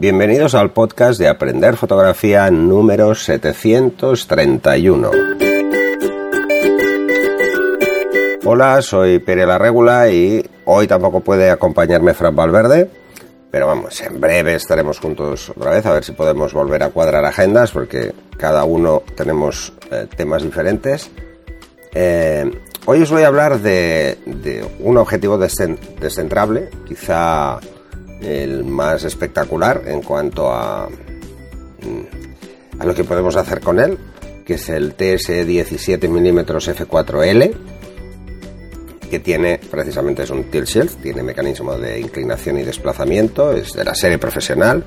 Bienvenidos al podcast de Aprender Fotografía número 731. Hola, soy Pere La Regula y hoy tampoco puede acompañarme Fran Valverde, pero vamos, en breve estaremos juntos otra vez a ver si podemos volver a cuadrar agendas porque cada uno tenemos eh, temas diferentes. Eh, hoy os voy a hablar de, un objetivo descentrable, quizá el más espectacular en cuanto a, a lo que podemos hacer con él, que es el TS 17 mm f4L, que tiene precisamente es un tilt shield, tiene mecanismo de inclinación y desplazamiento, es de la serie profesional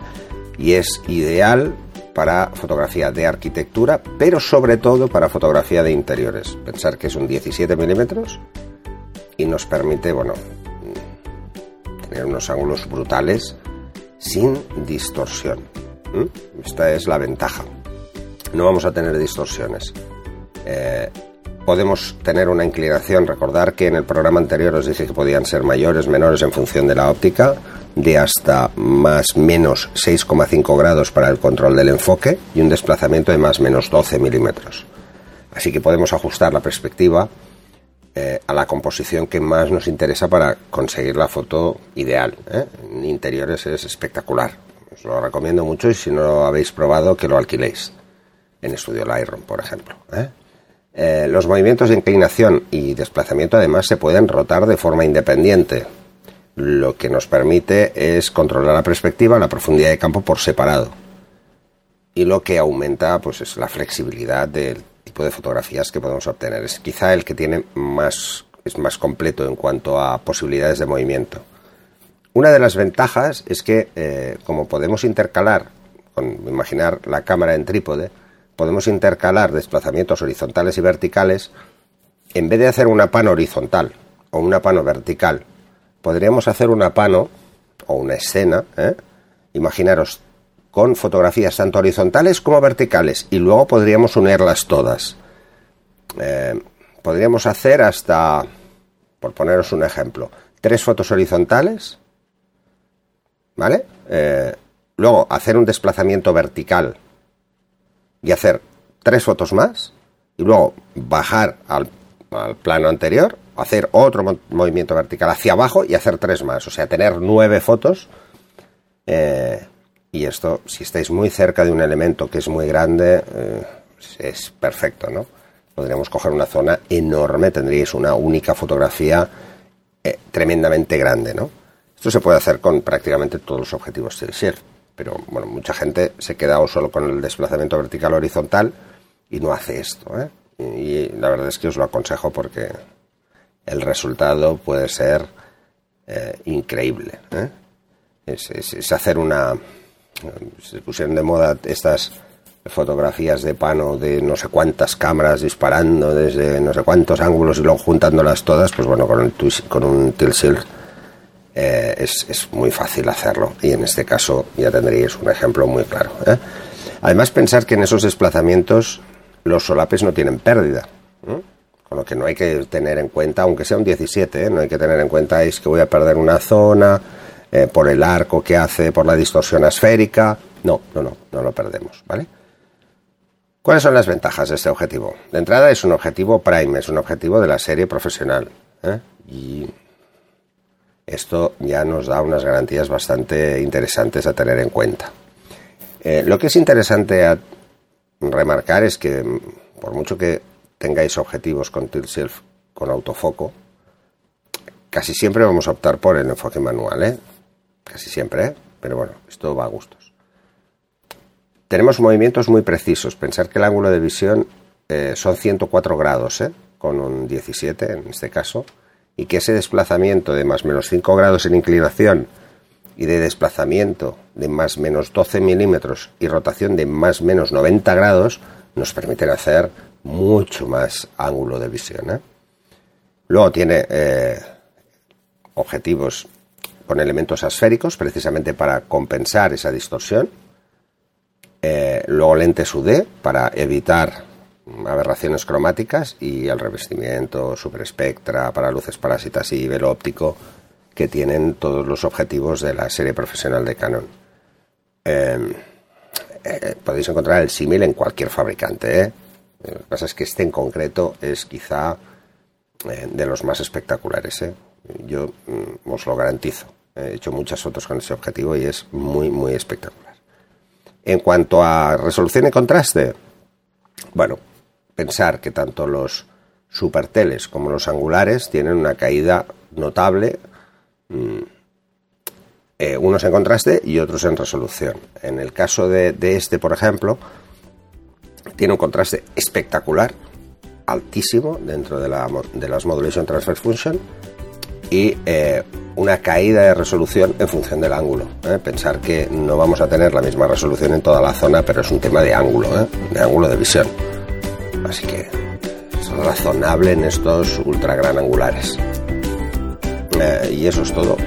y es ideal para fotografía de arquitectura, pero sobre todo para fotografía de interiores. Pensar que es un 17 milímetros y nos permite, bueno, tener unos ángulos brutales sin distorsión. Esta es la ventaja. No vamos a tener distorsiones. Eh, podemos tener una inclinación. Recordar que en el programa anterior os dije que podían ser mayores, menores en función de la óptica, de hasta más menos 6,5 grados para el control del enfoque y un desplazamiento de más menos 12 milímetros. Así que podemos ajustar la perspectiva eh, a la composición que más nos interesa para conseguir la foto ideal. ¿eh? En interiores es espectacular. Os lo recomiendo mucho y si no lo habéis probado, que lo alquiléis. En Estudio Lightroom, por ejemplo. ¿eh? los movimientos de inclinación y desplazamiento además se pueden rotar de forma independiente, lo que nos permite es controlar la perspectiva, la profundidad de campo por separado. Y lo que aumenta pues es la flexibilidad del tipo de fotografías que podemos obtener. Es quizá el que tiene más, es más completo en cuanto a posibilidades de movimiento. Una de las ventajas es que, eh, como podemos intercalar, con imaginar la cámara en trípode, podemos intercalar desplazamientos horizontales y verticales, en vez de hacer una pano horizontal o una pano vertical, podríamos hacer una pano o una escena, ¿eh? imaginaros con fotografías tanto horizontales como verticales y luego podríamos unirlas todas. Eh, podríamos hacer hasta, por poneros un ejemplo, tres fotos horizontales, ¿vale? Eh, luego hacer un desplazamiento vertical y hacer tres fotos más y luego bajar al, plano anterior, hacer otro movimiento vertical hacia abajo y hacer tres más, o sea, tener nueve fotos. Eh, y esto, si estáis muy cerca de un elemento que es muy grande, eh, es perfecto, ¿no? Podríamos coger una zona enorme, tendríais una única fotografía eh, tremendamente grande, ¿no? Esto se puede hacer con prácticamente todos los objetivos Tilt pero bueno, mucha gente se queda solo con el desplazamiento vertical horizontal y no hace esto, ¿eh? Y la verdad es que os lo aconsejo porque el resultado puede ser eh, increíble. es, hacer una, se pusieron de moda estas fotografías de pano de no sé cuántas cámaras disparando desde no sé cuántos ángulos y luego juntándolas todas, pues bueno, con, el con un tilt eh, es, muy fácil hacerlo y en este caso ya tendríais un ejemplo muy claro. ¿eh? Además, pensar que en esos desplazamientos los solapes no tienen pérdida. Con lo que no hay que tener en cuenta, aunque sea un 17, ¿eh? no hay que tener en cuenta es que voy a perder una zona, eh, por el arco que hace, por la distorsión asférica. No, no, no, no lo perdemos, ¿vale? ¿Cuáles son las ventajas de este objetivo? De entrada es un objetivo prime, es un objetivo de la serie profesional. ¿eh? Y esto ya nos da unas garantías bastante interesantes a tener en cuenta. Eh, lo que es interesante a remarcar es que, por mucho que tengáis objetivos con tilt self con autofoco, casi siempre vamos a optar por el enfoque manual. ¿eh? Casi siempre, ¿eh? pero bueno, esto va a gustos. Tenemos movimientos muy precisos. Pensar que el ángulo de visión eh, son 104 grados, ¿eh? con un 17 en este caso, y que ese desplazamiento de más menos 5 grados en inclinación y de desplazamiento de más menos 12 milímetros y rotación de más menos 90 grados nos permiten hacer mucho más ángulo de visión. ¿eh? Luego tiene objetivos con elementos asféricos precisamente para compensar esa distorsión. Eh, luego lentes UD para evitar aberraciones cromáticas y el revestimiento super espectra para luces parásitas y velo óptico que tienen todos los objetivos de la serie profesional de Canon. em, eh, podéis encontrar el símil en cualquier fabricante. ¿eh? Lo que pasa es que este en concreto es quizá eh, de los más espectaculares. Yo mm, os lo garantizo. He hecho muchas fotos con ese objetivo y es muy, muy espectacular. En cuanto a resolución y contraste, bueno, pensar que tanto los superteles como los angulares tienen una caída notable, mm, eh, unos en contraste y otros en resolución. En el caso de, este, por ejemplo, tiene un contraste espectacular, altísimo dentro de, la, de las Modulation Transfer Function y eh, una caída de resolución en función del ángulo. ¿eh? Pensar que no vamos a tener la misma resolución en toda la zona, pero es un tema de ángulo, de ángulo de visión. Así que razonable en estos ultra gran angulares. Eh, y eso es todo.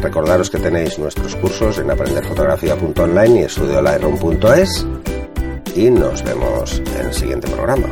Recordaros que tenéis nuestros cursos en aprenderfotografía.online y estudiolightroom.es y nos vemos en el siguiente programa.